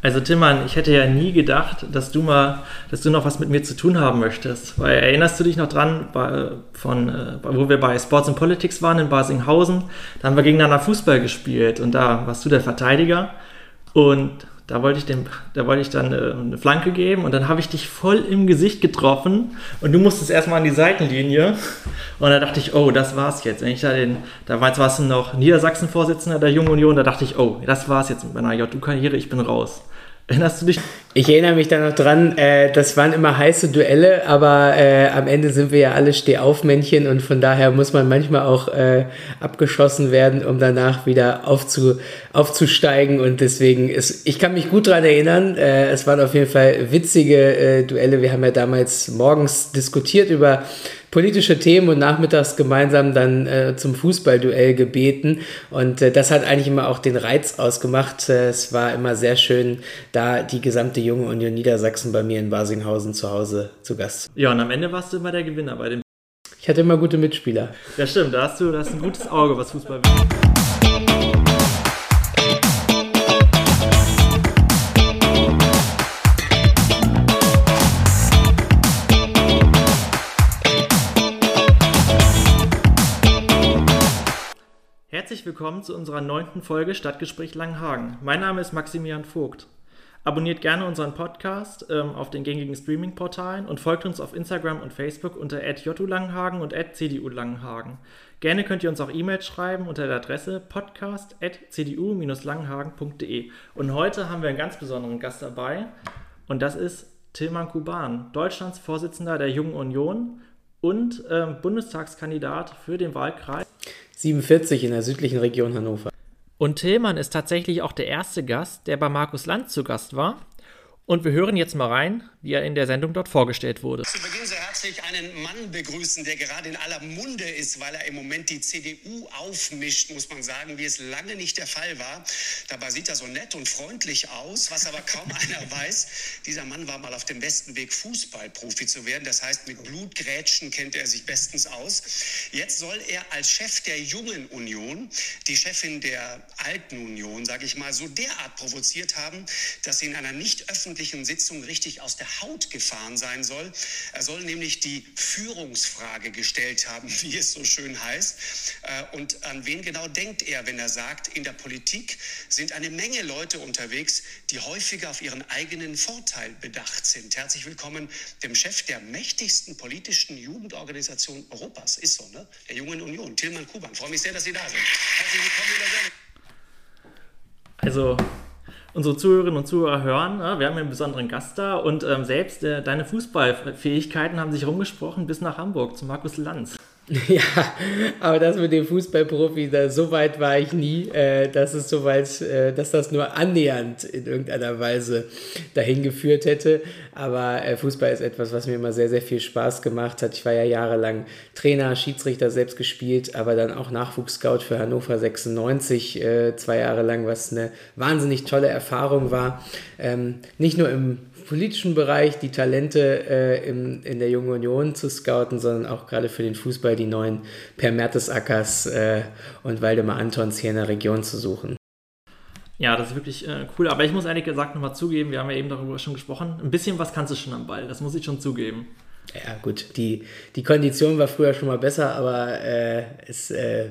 Also Timmann, ich hätte ja nie gedacht, dass du mal, dass du noch was mit mir zu tun haben möchtest. Weil erinnerst du dich noch dran, bei, von, äh, wo wir bei Sports and Politics waren in Basinghausen? Da haben wir gegeneinander Fußball gespielt und da warst du der Verteidiger und da wollte ich, dem, da wollte ich dann äh, eine Flanke geben und dann habe ich dich voll im Gesicht getroffen und du musstest erstmal an die Seitenlinie. Und da dachte ich, oh, das war's jetzt. Wenn ich da den, damals warst du noch Niedersachsen-Vorsitzender der Jungen Union, da dachte ich, oh, das war's jetzt mit meiner JU-Karriere, ich bin raus. Erinnerst du dich? Ich erinnere mich da noch dran, äh, das waren immer heiße Duelle, aber äh, am Ende sind wir ja alle Stehaufmännchen und von daher muss man manchmal auch äh, abgeschossen werden, um danach wieder aufzu, aufzusteigen und deswegen ist, ich kann mich gut daran erinnern, äh, es waren auf jeden Fall witzige äh, Duelle. Wir haben ja damals morgens diskutiert über politische Themen und nachmittags gemeinsam dann äh, zum Fußballduell gebeten. Und äh, das hat eigentlich immer auch den Reiz ausgemacht. Äh, es war immer sehr schön, da die gesamte junge Union Niedersachsen bei mir in Basinghausen zu Hause zu Gast. Ja, und am Ende warst du immer der Gewinner bei dem. Ich hatte immer gute Mitspieler. Ja, stimmt. Da hast du, da hast ein gutes Auge, was Fußball betrifft. Willkommen zu unserer neunten Folge Stadtgespräch Langenhagen. Mein Name ist Maximilian Vogt. Abonniert gerne unseren Podcast ähm, auf den gängigen Streaming-Portalen und folgt uns auf Instagram und Facebook unter @julangenhagen und @cdu-langenhagen. Gerne könnt ihr uns auch E-Mails schreiben unter der Adresse podcast.cdu-langenhagen.de. Und heute haben wir einen ganz besonderen Gast dabei und das ist Tilman Kuban, Deutschlands Vorsitzender der Jungen Union und ähm, Bundestagskandidat für den Wahlkreis 47 in der südlichen Region Hannover. Und Tillmann ist tatsächlich auch der erste Gast, der bei Markus Land zu Gast war. Und wir hören jetzt mal rein, wie er in der Sendung dort vorgestellt wurde. Zu Beginn sehr herzlich einen Mann begrüßen, der gerade in aller Munde ist, weil er im Moment die CDU aufmischt, muss man sagen, wie es lange nicht der Fall war. Dabei sieht er so nett und freundlich aus, was aber kaum einer weiß. Dieser Mann war mal auf dem besten Weg, Fußballprofi zu werden. Das heißt, mit Blutgrätschen kennt er sich bestens aus. Jetzt soll er als Chef der Jungen Union die Chefin der Alten Union, sage ich mal, so derart provoziert haben, dass sie in einer nicht öffentlichen Sitzung richtig aus der Haut gefahren sein soll. Er soll nämlich die Führungsfrage gestellt haben, wie es so schön heißt. Äh, und an wen genau denkt er, wenn er sagt, in der Politik sind eine Menge Leute unterwegs, die häufiger auf ihren eigenen Vorteil bedacht sind. Herzlich willkommen dem Chef der mächtigsten politischen Jugendorganisation Europas. Ist so, ne? Der Jungen Union, Tilman Kuban. Ich freue mich sehr, dass Sie da sind. Herzlich willkommen in der. Also, unsere Zuhörerinnen und Zuhörer hören, wir haben einen besonderen Gast da und ähm, selbst äh, deine Fußballfähigkeiten haben sich rumgesprochen bis nach Hamburg zu Markus Lanz. Ja, aber das mit dem Fußballprofi, da, so weit war ich nie, äh, dass es so weit, äh, dass das nur annähernd in irgendeiner Weise dahin geführt hätte. Aber äh, Fußball ist etwas, was mir immer sehr, sehr viel Spaß gemacht hat. Ich war ja jahrelang Trainer, Schiedsrichter selbst gespielt, aber dann auch Nachwuchsscout für Hannover 96, äh, zwei Jahre lang, was eine wahnsinnig tolle Erfahrung war. Ähm, nicht nur im politischen Bereich die Talente äh, im, in der Jungen Union zu scouten, sondern auch gerade für den Fußball die neuen Per Mertesackers äh, und Waldemar Antons hier in der Region zu suchen. Ja, das ist wirklich äh, cool. Aber ich muss ehrlich gesagt nochmal zugeben, wir haben ja eben darüber schon gesprochen, ein bisschen was kannst du schon am Ball, das muss ich schon zugeben. Ja, gut, die, die Kondition war früher schon mal besser, aber äh, ist äh,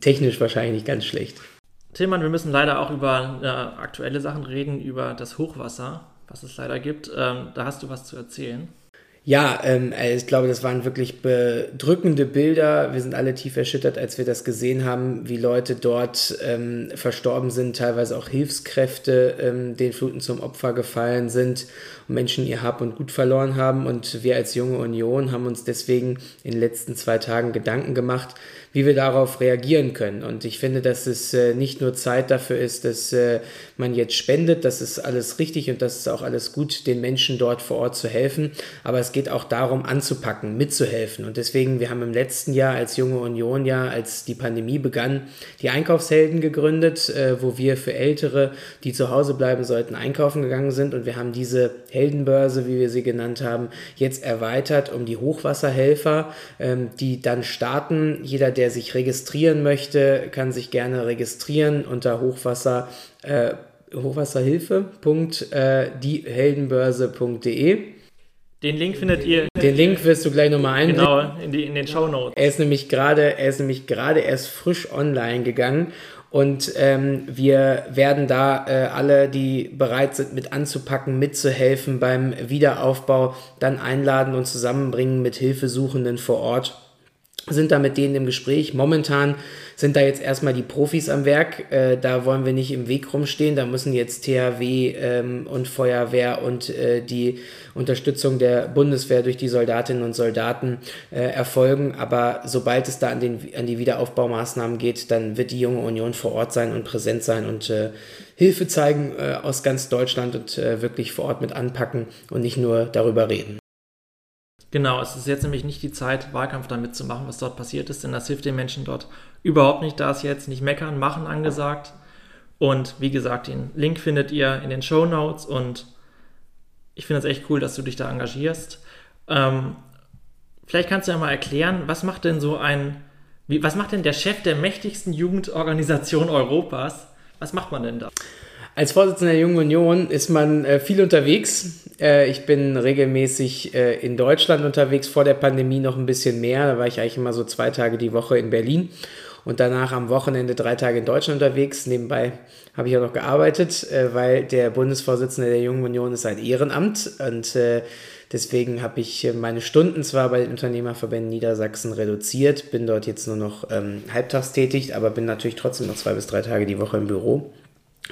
technisch wahrscheinlich nicht ganz schlecht. Tillmann, wir müssen leider auch über äh, aktuelle Sachen reden, über das Hochwasser was es leider gibt. Ähm, da hast du was zu erzählen. Ja, ähm, äh, ich glaube, das waren wirklich bedrückende Bilder. Wir sind alle tief erschüttert, als wir das gesehen haben, wie Leute dort ähm, verstorben sind, teilweise auch Hilfskräfte ähm, den Fluten zum Opfer gefallen sind Menschen ihr Hab und Gut verloren haben. Und wir als junge Union haben uns deswegen in den letzten zwei Tagen Gedanken gemacht, wie wir darauf reagieren können. Und ich finde, dass es äh, nicht nur Zeit dafür ist, dass äh, man jetzt spendet, das ist alles richtig und das ist auch alles gut, den Menschen dort vor Ort zu helfen, aber es geht auch darum, anzupacken, mitzuhelfen. Und deswegen, wir haben im letzten Jahr als junge Union ja, als die Pandemie begann, die Einkaufshelden gegründet, äh, wo wir für Ältere, die zu Hause bleiben sollten, einkaufen gegangen sind. Und wir haben diese Heldenbörse, wie wir sie genannt haben, jetzt erweitert um die Hochwasserhelfer, ähm, die dann starten. Jeder, der sich registrieren möchte, kann sich gerne registrieren unter Hochwasser. Äh, hochwasserhilfe.dieheldenbörse.de. Den Link findet ihr. Den Link wirst du gleich nochmal einblenden. Genau, in, die, in den Show Notes. Er ist nämlich gerade, er ist nämlich gerade erst frisch online gegangen und ähm, wir werden da äh, alle, die bereit sind, mit anzupacken, mitzuhelfen beim Wiederaufbau, dann einladen und zusammenbringen mit Hilfesuchenden vor Ort sind da mit denen im Gespräch. Momentan sind da jetzt erstmal die Profis am Werk. Äh, da wollen wir nicht im Weg rumstehen. Da müssen jetzt THW ähm, und Feuerwehr und äh, die Unterstützung der Bundeswehr durch die Soldatinnen und Soldaten äh, erfolgen. Aber sobald es da an, den, an die Wiederaufbaumaßnahmen geht, dann wird die junge Union vor Ort sein und präsent sein und äh, Hilfe zeigen äh, aus ganz Deutschland und äh, wirklich vor Ort mit anpacken und nicht nur darüber reden. Genau, es ist jetzt nämlich nicht die Zeit, Wahlkampf damit zu machen, was dort passiert ist, denn das hilft den Menschen dort überhaupt nicht. Da ist jetzt nicht meckern, machen angesagt. Und wie gesagt, den Link findet ihr in den Show Notes und ich finde es echt cool, dass du dich da engagierst. Ähm, vielleicht kannst du ja mal erklären, was macht denn so ein, wie, was macht denn der Chef der mächtigsten Jugendorganisation Europas? Was macht man denn da? Als Vorsitzender der Jungen Union ist man äh, viel unterwegs. Äh, ich bin regelmäßig äh, in Deutschland unterwegs, vor der Pandemie noch ein bisschen mehr. Da war ich eigentlich immer so zwei Tage die Woche in Berlin und danach am Wochenende drei Tage in Deutschland unterwegs. Nebenbei habe ich auch noch gearbeitet, äh, weil der Bundesvorsitzende der Jungen Union ist ein Ehrenamt und äh, Deswegen habe ich äh, meine Stunden zwar bei den Unternehmerverbänden Niedersachsen reduziert, bin dort jetzt nur noch ähm, halbtags tätig, aber bin natürlich trotzdem noch zwei bis drei Tage die Woche im Büro.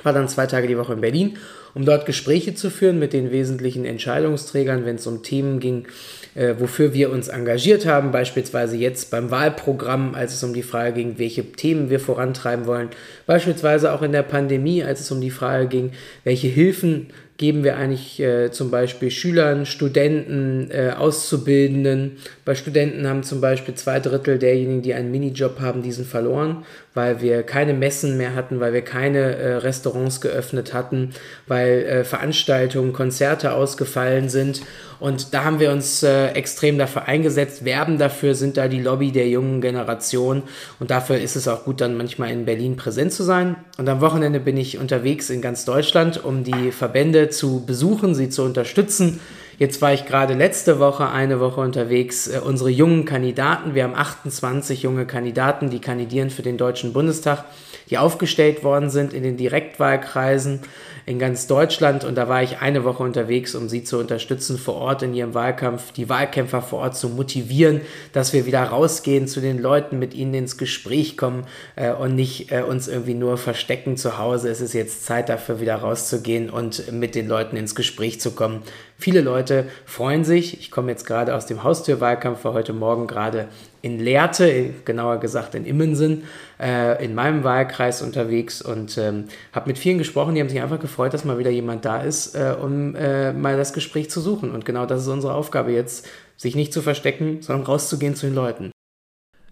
War dann zwei Tage die Woche in Berlin, um dort Gespräche zu führen mit den wesentlichen Entscheidungsträgern, wenn es um Themen ging, äh, wofür wir uns engagiert haben, beispielsweise jetzt beim Wahlprogramm, als es um die Frage ging, welche Themen wir vorantreiben wollen, beispielsweise auch in der Pandemie, als es um die Frage ging, welche Hilfen geben wir eigentlich äh, zum Beispiel Schülern, Studenten, äh, Auszubildenden. Bei Studenten haben zum Beispiel zwei Drittel derjenigen, die einen Minijob haben, diesen verloren, weil wir keine Messen mehr hatten, weil wir keine äh, Restaurants geöffnet hatten, weil äh, Veranstaltungen, Konzerte ausgefallen sind. Und da haben wir uns äh, extrem dafür eingesetzt, werben dafür, sind da die Lobby der jungen Generation. Und dafür ist es auch gut, dann manchmal in Berlin präsent zu sein. Und am Wochenende bin ich unterwegs in ganz Deutschland, um die Verbände zu besuchen, sie zu unterstützen. Jetzt war ich gerade letzte Woche eine Woche unterwegs. Äh, unsere jungen Kandidaten, wir haben 28 junge Kandidaten, die kandidieren für den Deutschen Bundestag, die aufgestellt worden sind in den Direktwahlkreisen in ganz Deutschland und da war ich eine Woche unterwegs, um sie zu unterstützen vor Ort in ihrem Wahlkampf, die Wahlkämpfer vor Ort zu motivieren, dass wir wieder rausgehen zu den Leuten, mit ihnen ins Gespräch kommen äh, und nicht äh, uns irgendwie nur verstecken zu Hause. Es ist jetzt Zeit dafür, wieder rauszugehen und mit den Leuten ins Gespräch zu kommen. Viele Leute freuen sich. Ich komme jetzt gerade aus dem Haustürwahlkampf, war heute Morgen gerade in Lehrte, genauer gesagt in Immensen, äh, in meinem Wahlkreis unterwegs und ähm, habe mit vielen gesprochen, die haben sich einfach gefreut, dass mal wieder jemand da ist, äh, um äh, mal das Gespräch zu suchen. Und genau das ist unsere Aufgabe jetzt, sich nicht zu verstecken, sondern rauszugehen zu den Leuten.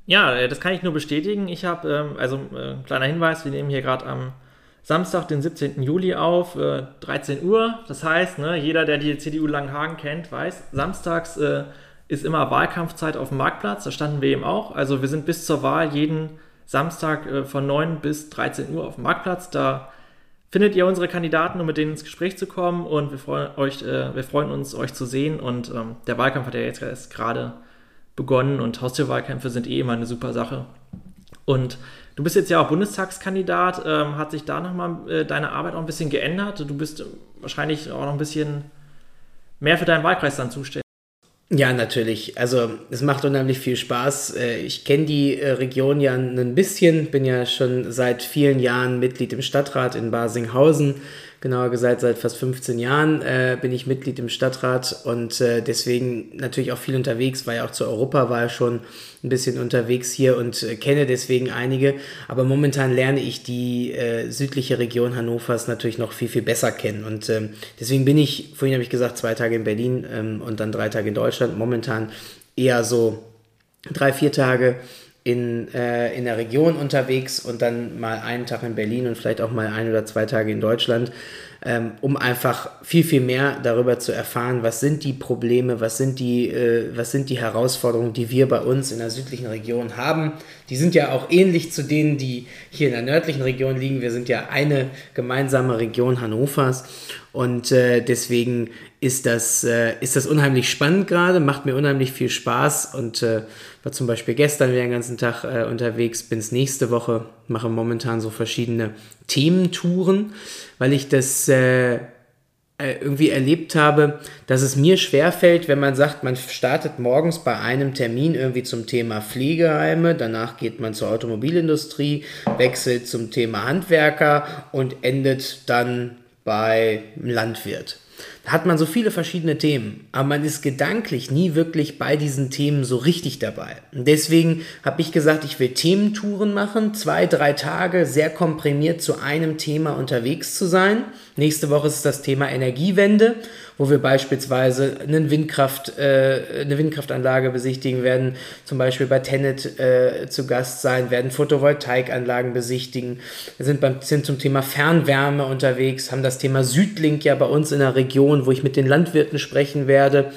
Ja, äh, das kann ich nur bestätigen. Ich habe, ähm, also äh, kleiner Hinweis, wir nehmen hier gerade am Samstag, den 17. Juli auf, äh, 13 Uhr. Das heißt, ne, jeder, der die CDU Langenhagen kennt, weiß, samstags äh, ist immer Wahlkampfzeit auf dem Marktplatz. Da standen wir eben auch. Also wir sind bis zur Wahl jeden Samstag äh, von 9 bis 13 Uhr auf dem Marktplatz. Da findet ihr unsere Kandidaten, um mit denen ins Gespräch zu kommen. Und wir freuen, euch, äh, wir freuen uns, euch zu sehen. Und ähm, der Wahlkampf hat ja jetzt gerade begonnen und Haustürwahlkämpfe sind eh immer eine super Sache. Und du bist jetzt ja auch Bundestagskandidat. Ähm, hat sich da nochmal äh, deine Arbeit auch ein bisschen geändert? Du bist wahrscheinlich auch noch ein bisschen mehr für deinen Wahlkreis dann zuständig. Ja, natürlich. Also es macht unheimlich viel Spaß. Äh, ich kenne die äh, Region ja ein bisschen, bin ja schon seit vielen Jahren Mitglied im Stadtrat in Basinghausen genauer gesagt seit fast 15 Jahren äh, bin ich Mitglied im Stadtrat und äh, deswegen natürlich auch viel unterwegs, war ja auch zur Europawahl schon ein bisschen unterwegs hier und äh, kenne deswegen einige, aber momentan lerne ich die äh, südliche Region Hannovers natürlich noch viel, viel besser kennen. Und ähm, deswegen bin ich, vorhin habe ich gesagt, zwei Tage in Berlin ähm, und dann drei Tage in Deutschland, momentan eher so drei, vier Tage in, äh, in der Region unterwegs und dann mal einen Tag in Berlin und vielleicht auch mal ein oder zwei Tage in Deutschland. ähm, um einfach viel, viel mehr darüber zu erfahren, was sind die Probleme, was sind die, äh, was sind die Herausforderungen, die wir bei uns in der südlichen Region haben. Die sind ja auch ähnlich zu denen, die hier in der nördlichen Region liegen. Wir sind ja eine gemeinsame Region Hannovers und äh, deswegen ist das, äh, ist das unheimlich spannend gerade, macht mir unheimlich viel Spaß. Und äh, war zum Beispiel gestern wieder den ganzen Tag äh, unterwegs, bin es nächste Woche, mache momentan so verschiedene Thementouren, weil ich das äh, äh, irgendwie erlebt habe, dass es mir schwerfällt, wenn man sagt, man startet morgens bei einem Termin irgendwie zum Thema Pflegeheime, danach geht man zur Automobilindustrie, wechselt zum Thema Handwerker und endet dann bei Landwirt. Hat man so viele verschiedene Themen, aber man ist gedanklich nie wirklich bei diesen Themen so richtig dabei. Und deswegen habe ich gesagt, ich will Thementouren machen, zwei, drei Tage sehr komprimiert zu einem Thema unterwegs zu sein. Nächste Woche ist das Thema Energiewende wo wir beispielsweise eine, Windkraft, äh, eine Windkraftanlage besichtigen werden, zum Beispiel bei Tenet äh, zu Gast sein, werden Photovoltaikanlagen besichtigen. Sind, beim, sind zum Thema Fernwärme unterwegs, haben das Thema Südlink ja bei uns in der Region, wo ich mit den Landwirten sprechen werde.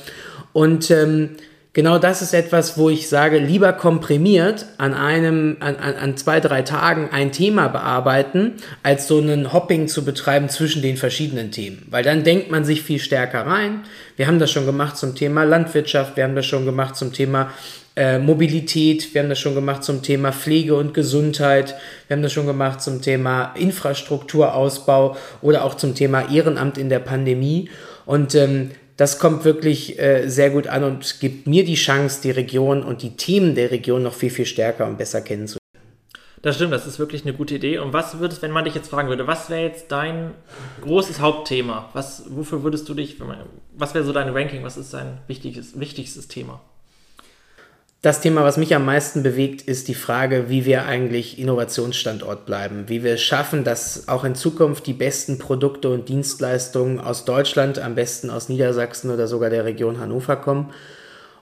Und ähm, genau das ist etwas, wo ich sage, lieber komprimiert an einem, an, an, an zwei, drei Tagen ein Thema bearbeiten, als so einen Hopping zu betreiben zwischen den verschiedenen Themen. Weil dann denkt man sich viel stärker rein. Wir haben das schon gemacht zum Thema Landwirtschaft, wir haben das schon gemacht zum Thema äh, Mobilität, wir haben das schon gemacht zum Thema Pflege und Gesundheit, wir haben das schon gemacht zum Thema Infrastrukturausbau oder auch zum Thema Ehrenamt in der Pandemie. Und ähm, das kommt wirklich äh, sehr gut an und gibt mir die Chance, die Region und die Themen der Region noch viel, viel stärker und besser kennenzulernen. Das stimmt, das ist wirklich eine gute Idee. Und was würdest, wenn man dich jetzt fragen würde, was wäre jetzt dein großes Hauptthema? Was, wofür würdest du dich, was wäre so dein Ranking? Was ist dein wichtiges, wichtigstes Thema? Das Thema, was mich am meisten bewegt, ist die Frage, wie wir eigentlich Innovationsstandort bleiben, wie wir schaffen, dass auch in Zukunft die besten Produkte und Dienstleistungen aus Deutschland, am besten aus Niedersachsen oder sogar der Region Hannover kommen.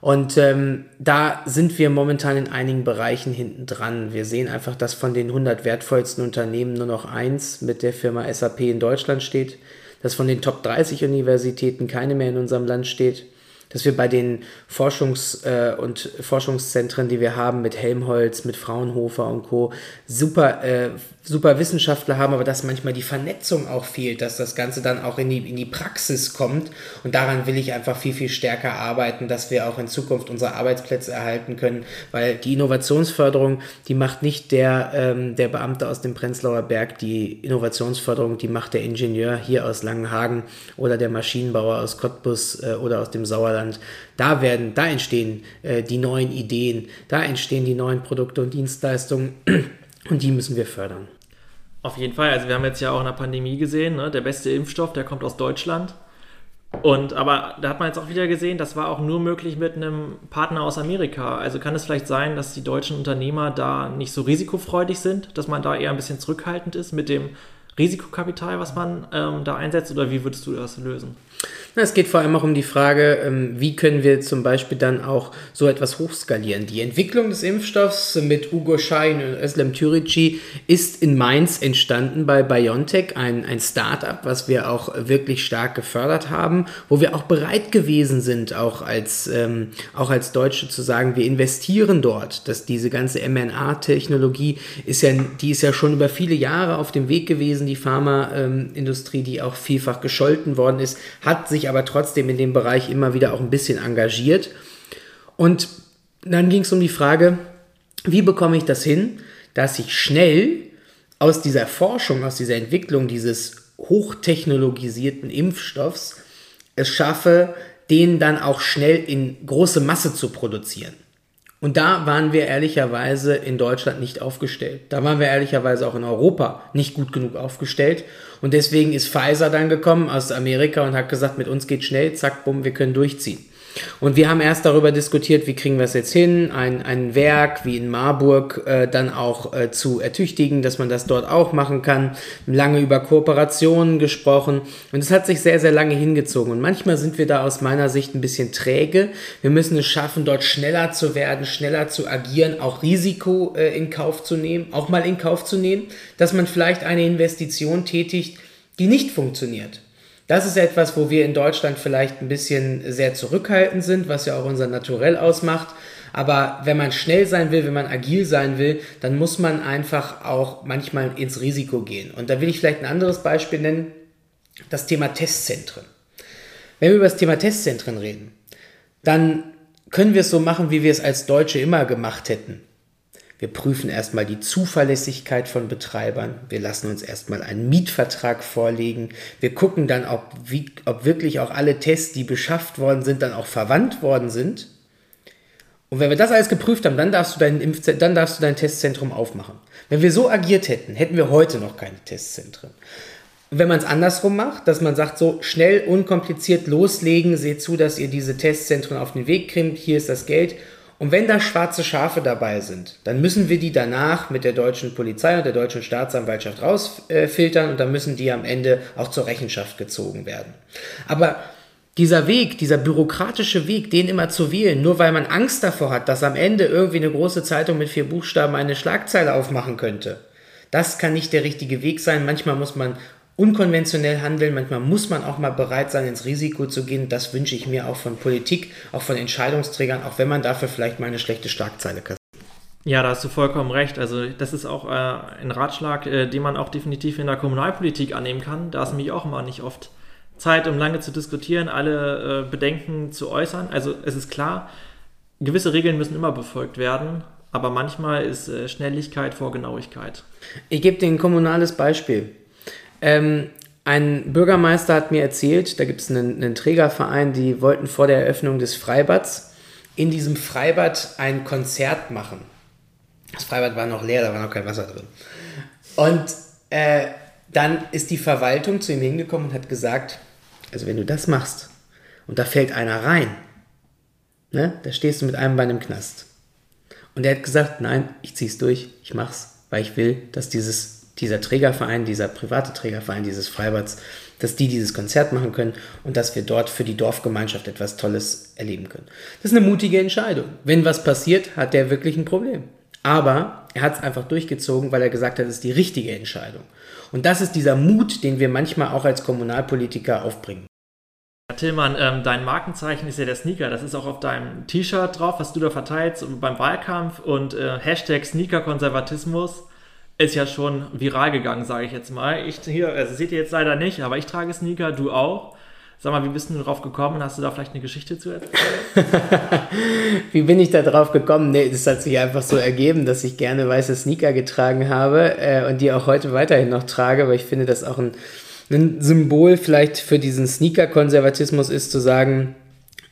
Und ähm, da sind wir momentan in einigen Bereichen hinten dran. Wir sehen einfach, dass von den 100 wertvollsten Unternehmen nur noch eins mit der Firma SAP in Deutschland steht, dass von den Top 30 Universitäten keine mehr in unserem Land steht dass wir bei den Forschungs- äh, und Forschungszentren, die wir haben, mit Helmholtz, mit Fraunhofer und Co., super, äh, super Wissenschaftler haben, aber dass manchmal die Vernetzung auch fehlt, dass das Ganze dann auch in die, in die Praxis kommt. Und daran will ich einfach viel, viel stärker arbeiten, dass wir auch in Zukunft unsere Arbeitsplätze erhalten können, weil die Innovationsförderung, die macht nicht der, ähm, der Beamte aus dem Prenzlauer Berg, die Innovationsförderung, die macht der Ingenieur hier aus Langenhagen oder der Maschinenbauer aus Cottbus äh, oder aus dem Sauerland. Da werden, da entstehen äh, die neuen Ideen, da entstehen die neuen Produkte und Dienstleistungen und die müssen wir fördern. Auf jeden Fall. Also wir haben jetzt ja auch in der Pandemie gesehen, ne? der beste Impfstoff, der kommt aus Deutschland. Und aber da hat man jetzt auch wieder gesehen, das war auch nur möglich mit einem Partner aus Amerika. Also kann es vielleicht sein, dass die deutschen Unternehmer da nicht so risikofreudig sind, dass man da eher ein bisschen zurückhaltend ist mit dem Risikokapital, was man ähm, da einsetzt, oder wie würdest du das lösen? Es geht vor allem auch um die Frage, ähm, wie können wir zum Beispiel dann auch so etwas hochskalieren. Die Entwicklung des Impfstoffs mit Ugo Schein und Özlem Türici ist in Mainz entstanden bei BioNTech, ein, ein Startup, was wir auch wirklich stark gefördert haben, wo wir auch bereit gewesen sind, auch als, ähm, auch als Deutsche zu sagen, wir investieren dort, dass diese ganze mRNA-Technologie ist ja, die ist ja schon über viele Jahre auf dem Weg gewesen, die Pharmaindustrie, die auch vielfach gescholten worden ist, hat sich aber trotzdem in dem Bereich immer wieder auch ein bisschen engagiert. Und dann ging es um die Frage, wie bekomme ich das hin, dass ich schnell aus dieser Forschung, aus dieser Entwicklung dieses hochtechnologisierten Impfstoffs es schaffe, den dann auch schnell in große Masse zu produzieren. Und da waren wir ehrlicherweise in Deutschland nicht aufgestellt. Da waren wir ehrlicherweise auch in Europa nicht gut genug aufgestellt. Und deswegen ist Pfizer dann gekommen aus Amerika und hat gesagt, mit uns geht schnell, zack, bumm, wir können durchziehen. Und wir haben erst darüber diskutiert, wie kriegen wir es jetzt hin, ein, ein Werk wie in Marburg äh, dann auch äh, zu ertüchtigen, dass man das dort auch machen kann. Lange über Kooperationen gesprochen und es hat sich sehr, sehr lange hingezogen. Und manchmal sind wir da aus meiner Sicht ein bisschen träge. Wir müssen es schaffen, dort schneller zu werden, schneller zu agieren, auch Risiko äh, in Kauf zu nehmen, auch mal in Kauf zu nehmen, dass man vielleicht eine Investition tätigt, die nicht funktioniert. Das ist etwas, wo wir in Deutschland vielleicht ein bisschen sehr zurückhaltend sind, was ja auch unser Naturell ausmacht. Aber wenn man schnell sein will, wenn man agil sein will, dann muss man einfach auch manchmal ins Risiko gehen. Und da will ich vielleicht ein anderes Beispiel nennen, das Thema Testzentren. Wenn wir über das Thema Testzentren reden, dann können wir es so machen, wie wir es als Deutsche immer gemacht hätten. Wir prüfen erstmal die Zuverlässigkeit von Betreibern. Wir lassen uns erstmal einen Mietvertrag vorlegen. Wir gucken dann, ob, wie, ob wirklich auch alle Tests, die beschafft worden sind, dann auch verwandt worden sind. Und wenn wir das alles geprüft haben, dann darfst du dein, dann darfst du dein Testzentrum aufmachen. Wenn wir so agiert hätten, hätten wir heute noch keine Testzentren. Und wenn man es andersrum macht, dass man sagt, so schnell, unkompliziert loslegen, seht zu, dass ihr diese Testzentren auf den Weg kriegt, hier ist das Geld. Und wenn da schwarze Schafe dabei sind, dann müssen wir die danach mit der deutschen Polizei und der deutschen Staatsanwaltschaft rausfiltern und dann müssen die am Ende auch zur Rechenschaft gezogen werden. Aber dieser Weg, dieser bürokratische Weg, den immer zu wählen, nur weil man Angst davor hat, dass am Ende irgendwie eine große Zeitung mit vier Buchstaben eine Schlagzeile aufmachen könnte, das kann nicht der richtige Weg sein. Manchmal muss man unkonventionell handeln, manchmal muss man auch mal bereit sein, ins Risiko zu gehen. Das wünsche ich mir auch von Politik, auch von Entscheidungsträgern, auch wenn man dafür vielleicht mal eine schlechte Schlagzeile kassiert. Ja, da hast du vollkommen recht. Also das ist auch äh, ein Ratschlag, äh, den man auch definitiv in der Kommunalpolitik annehmen kann. Da ist nämlich auch immer nicht oft Zeit, um lange zu diskutieren, alle äh, Bedenken zu äußern. Also es ist klar, gewisse Regeln müssen immer befolgt werden, aber manchmal ist äh, Schnelligkeit vor Genauigkeit. Ich gebe dir ein kommunales Beispiel. Ähm, ein Bürgermeister hat mir erzählt, da gibt es einen, einen Trägerverein, die wollten vor der Eröffnung des Freibads in diesem Freibad ein Konzert machen. Das Freibad war noch leer, da war noch kein Wasser drin. Und äh, dann ist die Verwaltung zu ihm hingekommen und hat gesagt, also wenn du das machst und da fällt einer rein, ne, da stehst du mit einem Bein im Knast. Und er hat gesagt, nein, ich zieh's durch, ich mach's, weil ich will, dass dieses, dieser Trägerverein, dieser private Trägerverein dieses Freibads, dass die dieses Konzert machen können und dass wir dort für die Dorfgemeinschaft etwas Tolles erleben können. Das ist eine mutige Entscheidung. Wenn was passiert, hat der wirklich ein Problem. Aber er hat es einfach durchgezogen, weil er gesagt hat, es ist die richtige Entscheidung. Und das ist dieser Mut, den wir manchmal auch als Kommunalpolitiker aufbringen. Tillmann, ähm, dein Markenzeichen ist ja der Sneaker. Das ist auch auf deinem T-Shirt drauf, was du da verteilst beim Wahlkampf. Und äh, Hashtag Sneaker-Konservatismus ist ja schon viral gegangen, sage ich jetzt mal. Ich hier, also seht ihr jetzt leider nicht, aber ich trage Sneaker, du auch. Sag mal, wie bist du darauf gekommen? Hast du da vielleicht eine Geschichte zu erzählen? wie bin ich da drauf gekommen? Nee, das hat sich einfach so ergeben, dass ich gerne weiße Sneaker getragen habe äh, und die auch heute weiterhin noch trage, weil ich finde, dass auch ein, ein Symbol vielleicht für diesen Sneaker-Konservatismus ist, zu sagen,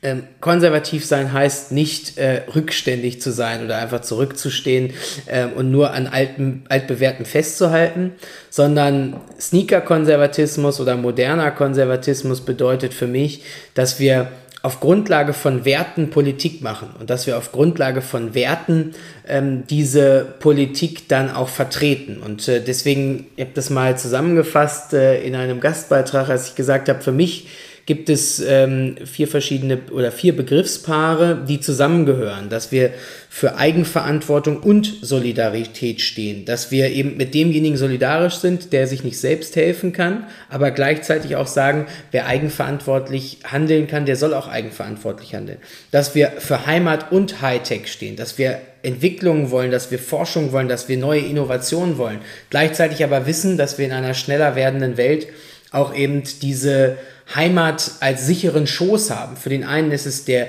ähm, konservativ sein heißt nicht äh, rückständig zu sein oder einfach zurückzustehen ähm, und nur an alten, altbewährten festzuhalten, sondern Sneaker-Konservatismus oder moderner Konservatismus bedeutet für mich, dass wir auf Grundlage von Werten Politik machen und dass wir auf Grundlage von Werten ähm, diese Politik dann auch vertreten. Und äh, deswegen, ich habe das mal zusammengefasst äh, in einem Gastbeitrag, als ich gesagt habe, für mich gibt es ähm, vier verschiedene oder vier Begriffspaare, die zusammengehören, dass wir für Eigenverantwortung und Solidarität stehen, dass wir eben mit demjenigen solidarisch sind, der sich nicht selbst helfen kann, aber gleichzeitig auch sagen, wer eigenverantwortlich handeln kann, der soll auch eigenverantwortlich handeln, dass wir für Heimat und Hightech stehen, dass wir Entwicklungen wollen, dass wir Forschung wollen, dass wir neue Innovationen wollen, gleichzeitig aber wissen, dass wir in einer schneller werdenden Welt auch eben diese Heimat als sicheren Schoß haben. Für den einen ist es der,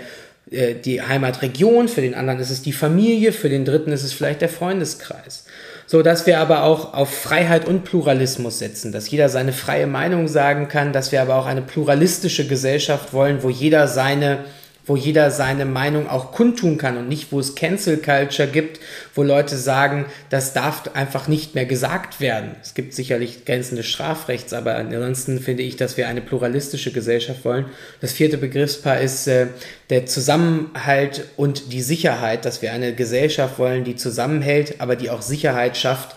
äh, die Heimatregion, für den anderen ist es die Familie, für den dritten ist es vielleicht der Freundeskreis. So dass wir aber auch auf Freiheit und Pluralismus setzen, dass jeder seine freie Meinung sagen kann, dass wir aber auch eine pluralistische Gesellschaft wollen, wo jeder seine wo jeder seine Meinung auch kundtun kann und nicht, wo es Cancel Culture gibt, wo Leute sagen, das darf einfach nicht mehr gesagt werden. Es gibt sicherlich Grenzen des Strafrechts, aber ansonsten finde ich, dass wir eine pluralistische Gesellschaft wollen. Das vierte Begriffspaar ist äh, der Zusammenhalt und die Sicherheit, dass wir eine Gesellschaft wollen, die zusammenhält, aber die auch Sicherheit schafft.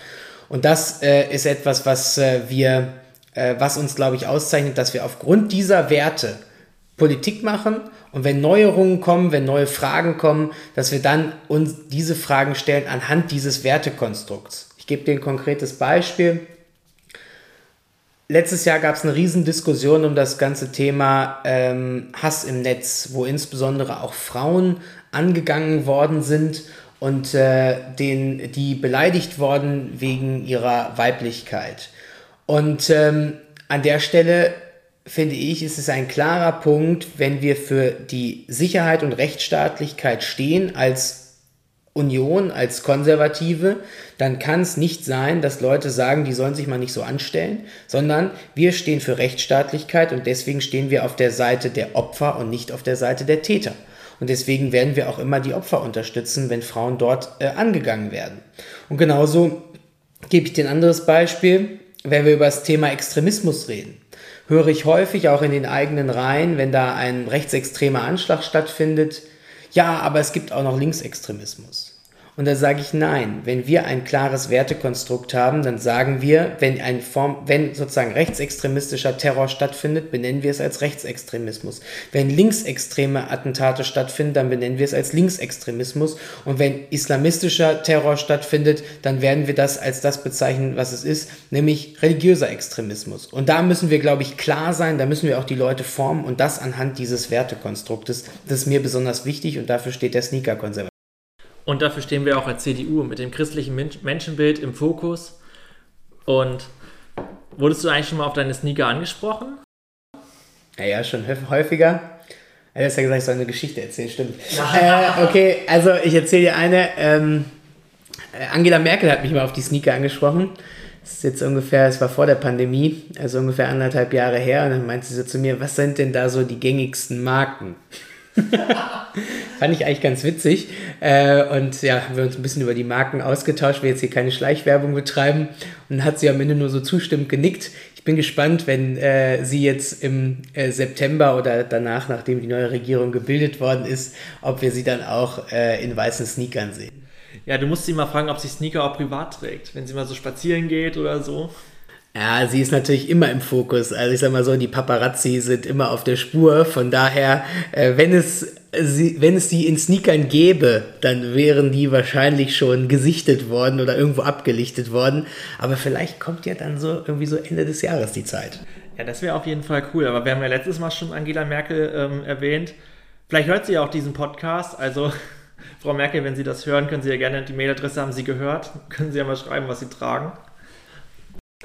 Und das äh, ist etwas, was äh, wir, äh, was uns, glaube ich, auszeichnet, dass wir aufgrund dieser Werte Politik machen und wenn Neuerungen kommen, wenn neue Fragen kommen, dass wir dann uns diese Fragen stellen anhand dieses Wertekonstrukts. Ich gebe dir ein konkretes Beispiel. letztes Jahr gab es eine Riesendiskussion um das ganze Thema ähm, Hass im Netz, wo insbesondere auch Frauen angegangen worden sind und äh, den, die beleidigt worden wegen ihrer Weiblichkeit. Und ähm, an der Stelle finde ich, ist es ein klarer Punkt, wenn wir für die Sicherheit und Rechtsstaatlichkeit stehen als Union, als Konservative, dann kann es nicht sein, dass Leute sagen, die sollen sich mal nicht so anstellen, sondern wir stehen für Rechtsstaatlichkeit und deswegen stehen wir auf der Seite der Opfer und nicht auf der Seite der Täter. Und deswegen werden wir auch immer die Opfer unterstützen, wenn Frauen dort äh, angegangen werden. Und genauso gebe ich dir ein anderes Beispiel, wenn wir über das Thema Extremismus reden. Höre ich häufig auch in den eigenen Reihen, wenn da ein rechtsextremer Anschlag stattfindet, ja, aber es gibt auch noch Linksextremismus. Und da sage ich nein. Wenn wir ein klares Wertekonstrukt haben, dann sagen wir, wenn ein Form, wenn sozusagen rechtsextremistischer Terror stattfindet, benennen wir es als Rechtsextremismus. Wenn linksextreme Attentate stattfinden, dann benennen wir es als Linksextremismus. Und wenn islamistischer Terror stattfindet, dann werden wir das als das bezeichnen, was es ist, nämlich religiöser Extremismus. Und da müssen wir, glaube ich, klar sein, da müssen wir auch die Leute formen und das anhand dieses Wertekonstruktes. Das ist mir besonders wichtig und dafür steht der Sneaker-Konservatismus. Und dafür stehen wir auch als CDU mit dem christlichen Menschenbild im Fokus. Und wurdest du eigentlich schon mal auf deine Sneaker angesprochen? Ja, ja, schon häufiger. Du hast ja gesagt, ich soll eine Geschichte erzählen, stimmt. äh, okay, also ich erzähle dir eine. Ähm, äh, Angela Merkel hat mich mal auf die Sneaker angesprochen. Das ist jetzt ungefähr, es war vor der Pandemie, also ungefähr anderthalb Jahre her. Und dann meinte sie so zu mir, was sind denn da so die gängigsten Marken? Fand ich eigentlich ganz witzig. Äh, und ja, haben wir uns ein bisschen über die Marken ausgetauscht, wir jetzt hier keine Schleichwerbung betreiben. Und hat sie am Ende nur so zustimmend genickt. Ich bin gespannt, wenn äh, sie jetzt im äh, September oder danach, nachdem die neue Regierung gebildet worden ist, ob wir sie dann auch äh, in weißen Sneakern sehen. Ja, du musst sie mal fragen, ob sie Sneaker auch privat trägt, wenn sie mal so spazieren geht oder so. Ja, sie ist natürlich immer im Fokus. Also ich sag mal so, die Paparazzi sind immer auf der Spur. Von daher, äh, wenn es sie, wenn es die in Sneakern gäbe, dann wären die wahrscheinlich schon gesichtet worden oder irgendwo abgelichtet worden. Aber vielleicht kommt ja dann so irgendwie so Ende des Jahres die Zeit. Ja, das wäre auf jeden Fall cool. Aber wir haben ja letztes Mal schon Angela Merkel ähm, erwähnt. Vielleicht hört sie ja auch diesen Podcast. Also Frau Merkel, wenn Sie das hören, können Sie ja gerne die Mailadresse haben Sie gehört. Können Sie ja mal schreiben, was Sie tragen.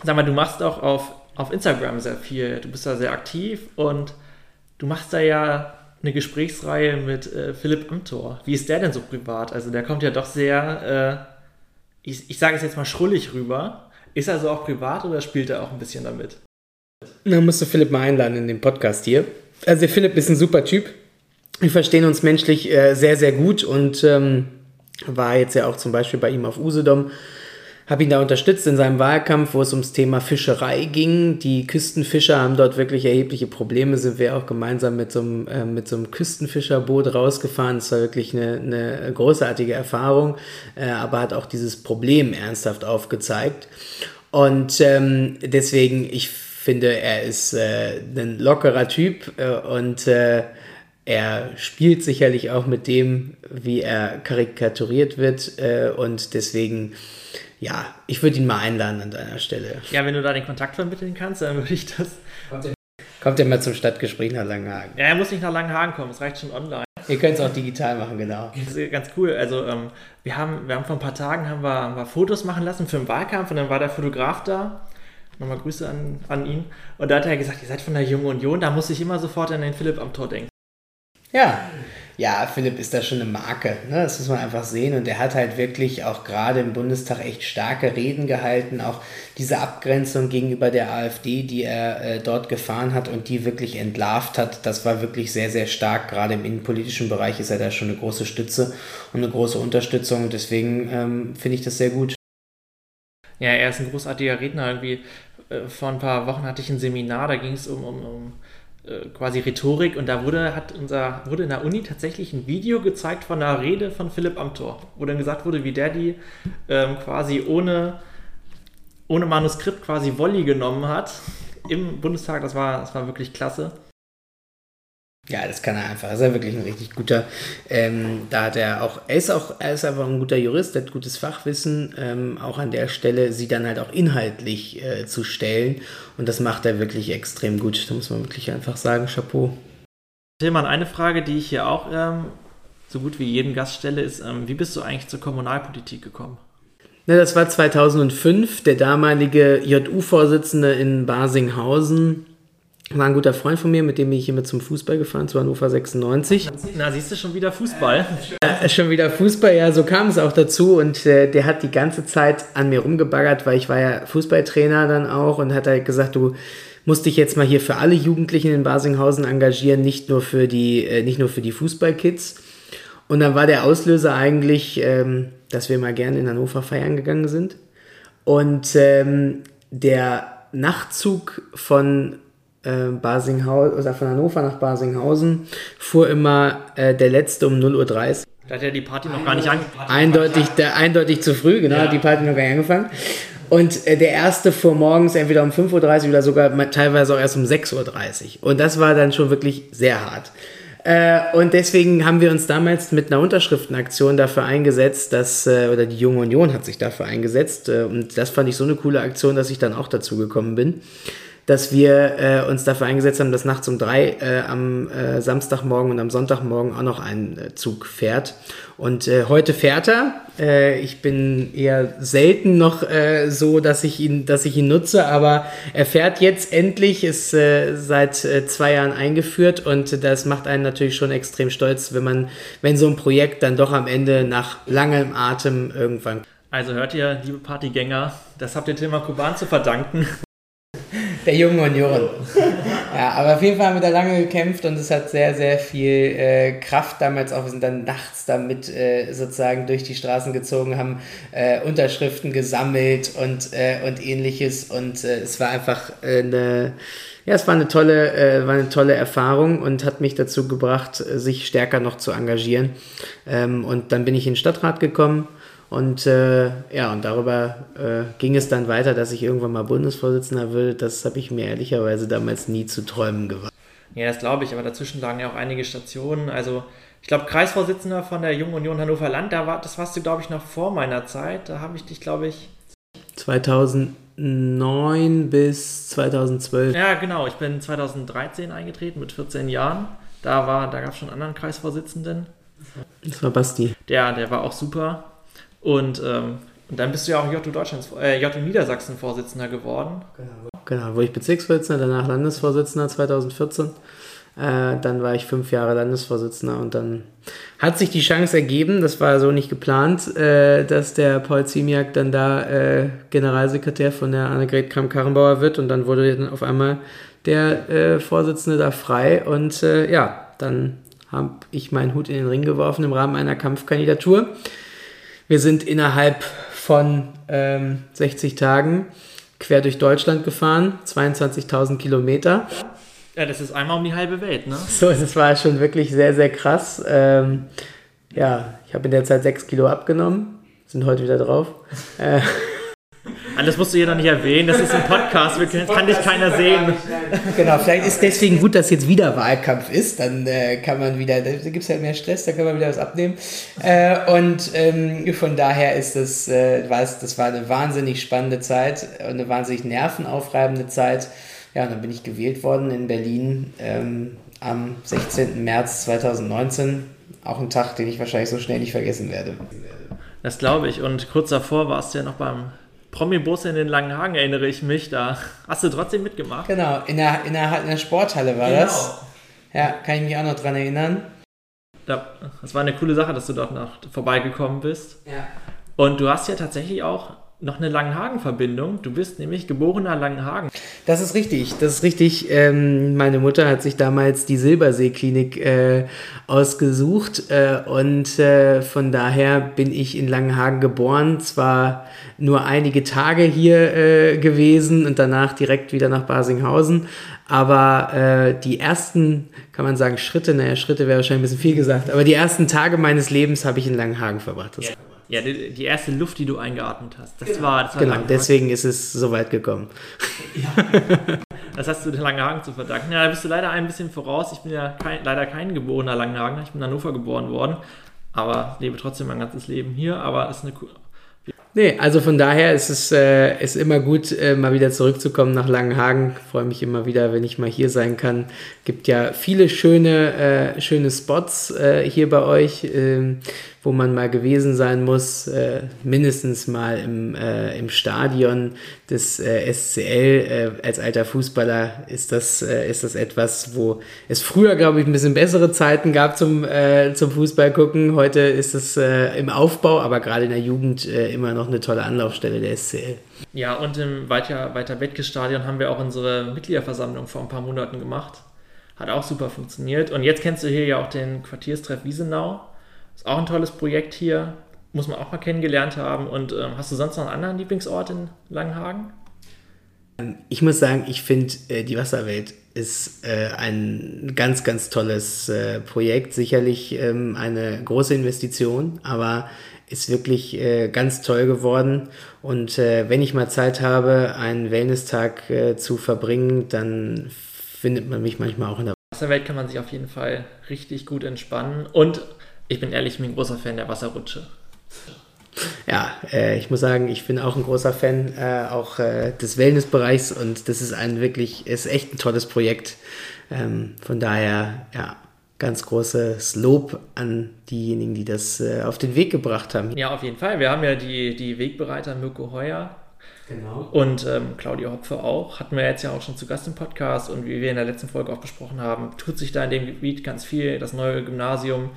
Sag mal, du machst auch auf, auf Instagram sehr viel. Du bist da sehr aktiv und du machst da ja eine Gesprächsreihe mit äh, Philipp Amthor. Wie ist der denn so privat? Also der kommt ja doch sehr, äh, ich, ich sage es jetzt mal schrullig rüber. Ist er so auch privat oder spielt er auch ein bisschen damit? Na, musst du Philipp mal einladen in den Podcast hier. Also Philipp ist ein super Typ. Wir verstehen uns menschlich äh, sehr, sehr gut und ähm, war jetzt ja auch zum Beispiel bei ihm auf Usedom habe ihn da unterstützt in seinem Wahlkampf, wo es ums Thema Fischerei ging. Die Küstenfischer haben dort wirklich erhebliche Probleme, sind wir auch gemeinsam mit so einem, äh, mit so einem Küstenfischerboot rausgefahren. Das war wirklich eine, eine großartige Erfahrung, äh, aber hat auch dieses Problem ernsthaft aufgezeigt. Und ähm, deswegen, ich finde, er ist äh, ein lockerer Typ äh, und äh, er spielt sicherlich auch mit dem, wie er karikaturiert wird äh, und deswegen ja, ich würde ihn mal einladen an deiner Stelle. Ja, wenn du da den Kontakt vermitteln kannst, dann würde ich das. Kommt er mal zum Stadtgespräch nach Langenhagen? Ja, er muss nicht nach Langenhagen kommen, es reicht schon online. Ihr könnt es auch digital machen, genau. Das ist ganz cool. Also ähm, wir, haben, wir haben vor ein paar Tagen haben wir, haben wir Fotos machen lassen für den Wahlkampf und dann war der Fotograf da. Nochmal Grüße an, an ihn. Und da hat er gesagt, ihr seid von der Jungen Union, da muss ich immer sofort an den Philipp am Tor denken. Ja, ja, Philipp ist da schon eine Marke. Ne? Das muss man einfach sehen. Und er hat halt wirklich auch gerade im Bundestag echt starke Reden gehalten. Auch diese Abgrenzung gegenüber der AfD, die er äh, dort gefahren hat und die wirklich entlarvt hat, das war wirklich sehr, sehr stark. Gerade im innenpolitischen Bereich ist er da schon eine große Stütze und eine große Unterstützung. Deswegen ähm, finde ich das sehr gut. Ja, er ist ein großartiger Redner. Irgendwie äh, vor ein paar Wochen hatte ich ein Seminar, da ging es um, um, um äh, quasi Rhetorik und da wurde, hat unser, wurde in der Uni tatsächlich ein Video gezeigt von einer Rede von Philipp Amthor, wo dann gesagt wurde, wie der die ähm, quasi ohne, ohne Manuskript quasi Wolli genommen hat im Bundestag. Das war, das war wirklich klasse. Ja, das kann er einfach. Er ist ja wirklich ein richtig guter. Ähm, da hat er auch, er ist auch, er ist einfach ein guter Jurist, hat gutes Fachwissen, ähm, auch an der Stelle, sie dann halt auch inhaltlich äh, zu stellen. Und das macht er wirklich extrem gut. Da muss man wirklich einfach sagen, Chapeau. Tilman, eine Frage, die ich hier auch ähm, so gut wie jedem Gast stelle, ist, ähm, wie bist du eigentlich zur Kommunalpolitik gekommen? Na, das war 2005. Der damalige JU-Vorsitzende in Basinghausen war ein guter Freund von mir, mit dem bin ich immer zum Fußball gefahren, zu Hannover 96. Na, siehst du schon wieder Fußball? Äh, schon wieder Fußball, ja, so kam es auch dazu. Und äh, der hat die ganze Zeit an mir rumgebaggert, weil ich war ja Fußballtrainer dann auch und hat halt gesagt, du musst dich jetzt mal hier für alle Jugendlichen in Basinghausen engagieren, nicht nur für die, äh, nicht nur für die Fußballkids. Und dann war der Auslöser eigentlich, ähm, dass wir mal gerne in Hannover feiern gegangen sind. Und ähm, der Nachtzug von äh, Basinghausen oder von Hannover nach Basinghausen fuhr immer äh, der letzte um 0.30 Uhr. Da hat ja die Party noch gar nicht angefangen. Eindeutig, der, eindeutig zu früh, genau, ja. die Party noch gar nicht angefangen. Und äh, der erste fuhr morgens entweder um 5.30 Uhr oder sogar teilweise auch erst um 6.30 Uhr. Und das war dann schon wirklich sehr hart. Äh, und deswegen haben wir uns damals mit einer Unterschriftenaktion dafür eingesetzt, dass, äh, oder die Junge Union hat sich dafür eingesetzt. Äh, und das fand ich so eine coole Aktion, dass ich dann auch dazu gekommen bin dass wir äh, uns dafür eingesetzt haben, dass nachts um drei äh, am äh, Samstagmorgen und am Sonntagmorgen auch noch ein äh, Zug fährt. Und äh, heute fährt er. Äh, ich bin eher selten noch äh, so, dass ich ihn, dass ich ihn nutze, aber er fährt jetzt endlich, ist äh, seit äh, zwei Jahren eingeführt und das macht einen natürlich schon extrem stolz, wenn man, wenn so ein Projekt dann doch am Ende nach langem Atem irgendwann also hört ihr, liebe Partygänger, das habt ihr Tilma Kuban zu verdanken der jungen Union. Ja, aber auf jeden Fall haben wir da lange gekämpft und es hat sehr, sehr viel äh, Kraft damals auch. Wir sind dann nachts damit äh, sozusagen durch die Straßen gezogen, haben äh, Unterschriften gesammelt und, äh, und ähnliches. Und äh, es war einfach äh, eine, ja, es war eine tolle, war eine tolle Erfahrung und hat mich dazu gebracht, sich stärker noch zu engagieren. Ähm, und dann bin ich in den Stadtrat gekommen und äh, ja, und darüber äh, ging es dann weiter, dass ich irgendwann mal Bundesvorsitzender würde. Das habe ich mir ehrlicherweise damals nie zu träumen gewagt. Ja, das glaube ich, aber dazwischen lagen ja auch einige Stationen. Also ich glaube, Kreisvorsitzender von der Jungen Union Hannover Land, da war, das warst du, glaube ich, noch vor meiner Zeit. Da habe ich dich, glaube ich. 2009 bis 2012. Ja, genau. Ich bin 2013 eingetreten mit 14 Jahren. Da, da gab es schon einen anderen Kreisvorsitzenden. Das war Basti. Der, der war auch super. Und, ähm, und dann bist du ja auch JU Deutschlands, äh, JU Niedersachsen Vorsitzender geworden. Genau, genau, wo ich Bezirksvorsitzender, danach Landesvorsitzender 2014. Äh, dann war ich fünf Jahre Landesvorsitzender und dann hat sich die Chance ergeben, das war so nicht geplant, äh, dass der Paul Ziemiak dann da äh, Generalsekretär von der Annegret Kramp-Karrenbauer wird und dann wurde dann auf einmal der Vorsitzende da frei und ja, dann habe ich meinen Hut in den Ring geworfen im Rahmen einer Kampfkandidatur. Wir sind innerhalb von ähm, 60 Tagen quer durch Deutschland gefahren, 22.000 Kilometer. Ja, das ist einmal um die halbe Welt, ne? So, das war schon wirklich sehr, sehr krass. Ähm, ja, ich habe in der Zeit 6 Kilo abgenommen, sind heute wieder drauf. Das musst du hier noch nicht erwähnen, das ist ein Podcast, das kann dich keiner sehen. Genau, vielleicht ist deswegen gut, dass jetzt wieder Wahlkampf ist, dann äh, kann man wieder, da gibt es halt mehr Stress, da kann man wieder was abnehmen. Äh, und ähm, von daher ist das, äh, was, das war eine wahnsinnig spannende Zeit, eine wahnsinnig nervenaufreibende Zeit. Ja, und dann bin ich gewählt worden in Berlin ähm, am 16. März 2019. Auch ein Tag, den ich wahrscheinlich so schnell nicht vergessen werde. Das glaube ich. Und kurz davor warst du ja noch beim Promi-Bus in den Langenhagen erinnere ich mich, da hast du trotzdem mitgemacht. Genau, in der, in der, in der Sporthalle war genau. das. Ja, kann ich mich auch noch dran erinnern. Ja, das war eine coole Sache, dass du dort noch vorbeigekommen bist. Ja. Und du hast ja tatsächlich auch noch eine Langenhagen-Verbindung. Du bist nämlich geborener Langenhagen. Das ist richtig, das ist richtig. Ähm, meine Mutter hat sich damals die Silbersee-Klinik äh, ausgesucht äh, und äh, von daher bin ich in Langenhagen geboren. Zwar nur einige Tage hier äh, gewesen und danach direkt wieder nach Basinghausen, aber äh, die ersten, kann man sagen, Schritte, naja, Schritte wäre wahrscheinlich ein bisschen viel gesagt, aber die ersten Tage meines Lebens habe ich in Langenhagen verbracht. Das ja. Ja, die, die, erste Luft, die du eingeatmet hast. Das genau. war, das war Genau, deswegen ist es so weit gekommen. Ja. Das hast du den Langenhagen zu verdanken. Ja, da bist du leider ein bisschen voraus. Ich bin ja kein, leider kein geborener Langenhagen. Ich bin in Hannover geboren worden. Aber lebe trotzdem mein ganzes Leben hier. Aber es ist eine Nee, also von daher ist es äh, ist immer gut, äh, mal wieder zurückzukommen nach Langenhagen. Freue mich immer wieder, wenn ich mal hier sein kann. Gibt ja viele schöne, äh, schöne Spots äh, hier bei euch. Ähm, wo man mal gewesen sein muss, äh, mindestens mal im, äh, im Stadion des äh, SCL. Äh, als alter Fußballer ist das, äh, ist das etwas, wo es früher, glaube ich, ein bisschen bessere Zeiten gab zum, äh, zum Fußball gucken. Heute ist es im Aufbau, aber gerade in der Jugend immer noch eine tolle Anlaufstelle der SCL. Ja, und im Weiter, Weiter Bettke-Stadion haben wir auch unsere Mitgliederversammlung vor ein paar Monaten gemacht. Hat auch super funktioniert. Und jetzt kennst du hier ja auch den Quartierstreff Wiesenau. Ist auch ein tolles Projekt hier. Muss man auch mal kennengelernt haben. Und ähm, hast du sonst noch einen anderen Lieblingsort in Langenhagen? Ähm, ich muss sagen, ich finde, äh, die Wasserwelt ist äh, ein ganz, ganz tolles äh, Projekt. Sicherlich ähm, eine große Investition, aber ist wirklich äh, ganz toll geworden. Und äh, wenn ich mal Zeit habe, einen Wellness-Tag äh, zu verbringen, dann findet man mich manchmal auch in der Wasserwelt kann man sich auf jeden Fall richtig gut entspannen. Und ich bin ehrlich, ich bin ein großer Fan der Wasserrutsche. Ja, äh, ich muss sagen, ich bin auch ein großer Fan äh, auch äh, des Wellnessbereichs und das ist ein wirklich, ist echt ein tolles Projekt. Ähm, von daher, ja, ganz großes Lob an diejenigen, die das äh, auf den Weg gebracht haben. Ja, auf jeden Fall. Wir haben ja die, die Wegbereiter Mirko Heuer Genau. Und ähm, Claudia Hopfe auch. Hatten wir jetzt ja auch schon zu Gast im Podcast und wie wir in der letzten Folge auch besprochen haben, tut sich da in dem Gebiet ganz viel. Das neue Gymnasium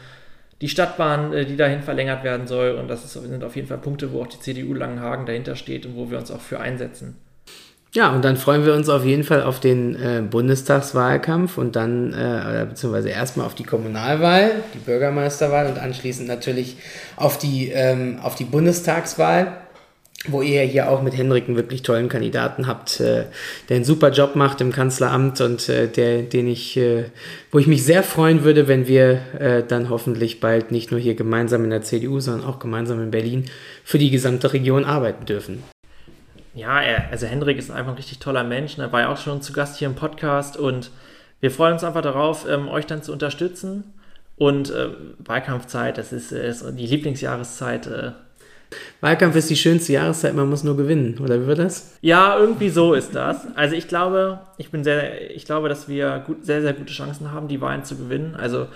die Stadtbahn, äh, die dahin verlängert werden soll. Und das sind auf jeden Fall Punkte, wo auch die CDU Langenhagen dahinter steht und wo wir uns auch für einsetzen. Ja, und dann freuen wir uns auf jeden Fall auf den äh, Bundestagswahlkampf und dann, äh, beziehungsweise erstmal auf die Kommunalwahl, die Bürgermeisterwahl und anschließend natürlich auf die, ähm, auf die Bundestagswahl wo ihr hier auch mit Henrik einen wirklich tollen Kandidaten habt, äh, der einen super Job macht im Kanzleramt und äh, der, den ich, äh, wo ich mich sehr freuen würde, wenn wir dann hoffentlich bald nicht nur hier gemeinsam in der CDU, sondern auch gemeinsam in Berlin für die gesamte Region arbeiten dürfen. Ja, also Henrik ist einfach ein richtig toller Mensch. Er war ja auch schon zu Gast hier im Podcast und wir freuen uns einfach darauf, ähm, euch dann zu unterstützen. Und Wahlkampfzeit, das ist die Lieblingsjahreszeit Wahlkampf ist die schönste Jahreszeit, man muss nur gewinnen, oder wie wird das? Ja, irgendwie so ist das. Also ich glaube, ich bin sehr, ich glaube, dass wir gut, sehr, sehr gute Chancen haben, die Wahlen zu gewinnen. Also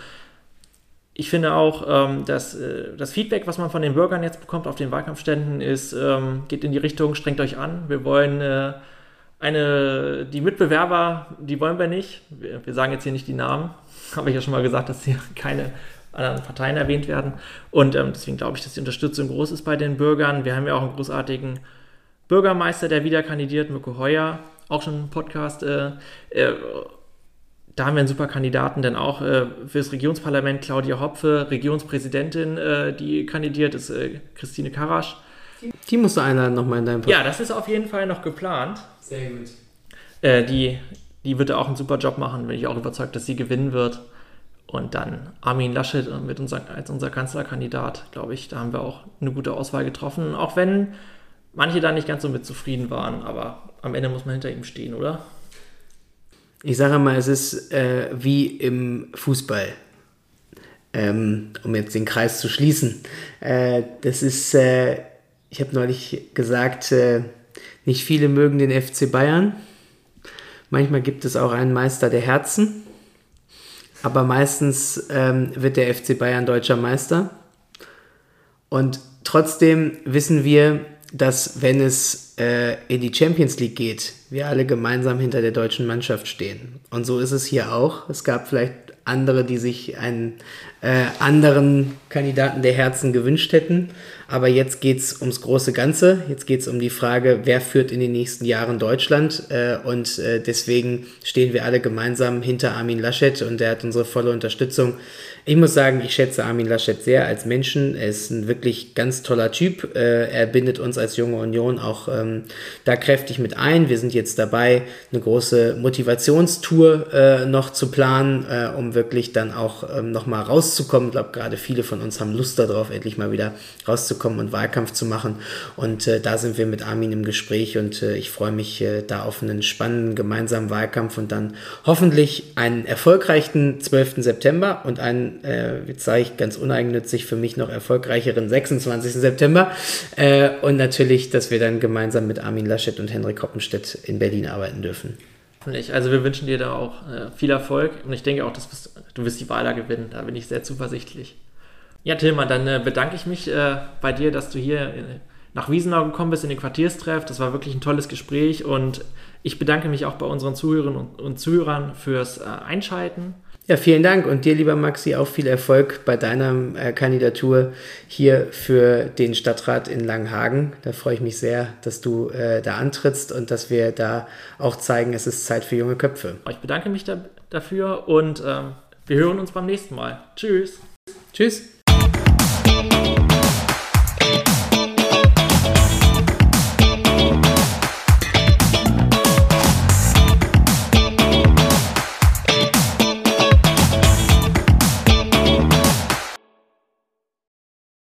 ich finde auch, ähm, dass äh, das Feedback, was man von den Bürgern jetzt bekommt auf den Wahlkampfständen, ist, ähm, geht in die Richtung, strengt euch an. Wir wollen äh, eine, die Mitbewerber, die wollen wir nicht. Wir, wir sagen jetzt hier nicht die Namen. Habe ich ja schon mal gesagt, dass hier keine anderen Parteien erwähnt werden. Und ähm, deswegen glaube ich, dass die Unterstützung groß ist bei den Bürgern. Wir haben ja auch einen großartigen Bürgermeister, der wieder kandidiert, Mirko Heuer, auch schon ein Podcast. Äh, äh, da haben wir einen super Kandidaten, denn auch äh, für das Regionsparlament Claudia Hopfe, Regionspräsidentin, äh, die kandidiert, ist äh, Christine Karasch. Die musst du einladen nochmal in deinem Podcast. Ja, das ist auf jeden Fall noch geplant. Sehr gut. Äh, die, die wird auch einen super Job machen, bin ich auch überzeugt, dass sie gewinnen wird. Und dann Armin Laschet mit unser, als unser Kanzlerkandidat, glaube ich, da haben wir auch eine gute Auswahl getroffen. Auch wenn manche da nicht ganz so mit zufrieden waren, aber am Ende muss man hinter ihm stehen, oder? Ich sage mal, es ist äh, wie im Fußball. Ähm, um jetzt den Kreis zu schließen. Äh, das ist, äh, ich habe neulich gesagt, äh, nicht viele mögen den FC Bayern. Manchmal gibt es auch einen Meister der Herzen aber meistens ähm, wird der FC Bayern deutscher Meister. Und trotzdem wissen wir, dass wenn es äh, in die Champions League geht, wir alle gemeinsam hinter der deutschen Mannschaft stehen. Und so ist es hier auch. Es gab vielleicht andere, die sich einen äh, anderen Kandidaten der Herzen gewünscht hätten. Aber jetzt geht es ums große Ganze. Jetzt geht es um die Frage, wer führt in den nächsten Jahren Deutschland. Äh, und äh, deswegen stehen wir alle gemeinsam hinter Armin Laschet und der hat unsere volle Unterstützung. Ich muss sagen, ich schätze Armin Laschet sehr als Menschen. Er ist ein wirklich ganz toller Typ. Äh, er bindet uns als junge Union auch ähm, da kräftig mit ein. Wir sind jetzt dabei, eine große Motivationstour äh, noch zu planen, äh, um wirklich dann auch ähm, nochmal rauszukommen. Ich glaube, gerade viele von uns haben Lust darauf, endlich mal wieder rauszukommen und Wahlkampf zu machen. Und äh, da sind wir mit Armin im Gespräch und äh, ich freue mich äh, da auf einen spannenden gemeinsamen Wahlkampf und dann hoffentlich einen erfolgreichen 12. September und einen äh, jetzt sage ich ganz uneigennützig, für mich noch erfolgreicheren 26. September. Äh, und natürlich, dass wir dann gemeinsam mit Armin Laschet und Henrik Hoppenstedt in Berlin arbeiten dürfen. Also wir wünschen dir da auch äh, viel Erfolg und ich denke auch, dass du wirst die Wahl da gewinnen. Da bin ich sehr zuversichtlich. Ja, Tilman, dann äh, bedanke ich mich äh, bei dir, dass du hier äh, nach Wiesenau gekommen bist in den Quartierstreff. Das war wirklich ein tolles Gespräch und ich bedanke mich auch bei unseren Zuhörerinnen und, und Zuhörern fürs äh, Einschalten. Ja, vielen Dank und dir, lieber Maxi, auch viel Erfolg bei deiner äh, Kandidatur hier für den Stadtrat in Langhagen. Da freue ich mich sehr, dass du äh, da antrittst und dass wir da auch zeigen, es ist Zeit für junge Köpfe. Ich bedanke mich da, dafür und ähm, wir hören uns beim nächsten Mal. Tschüss. Tschüss.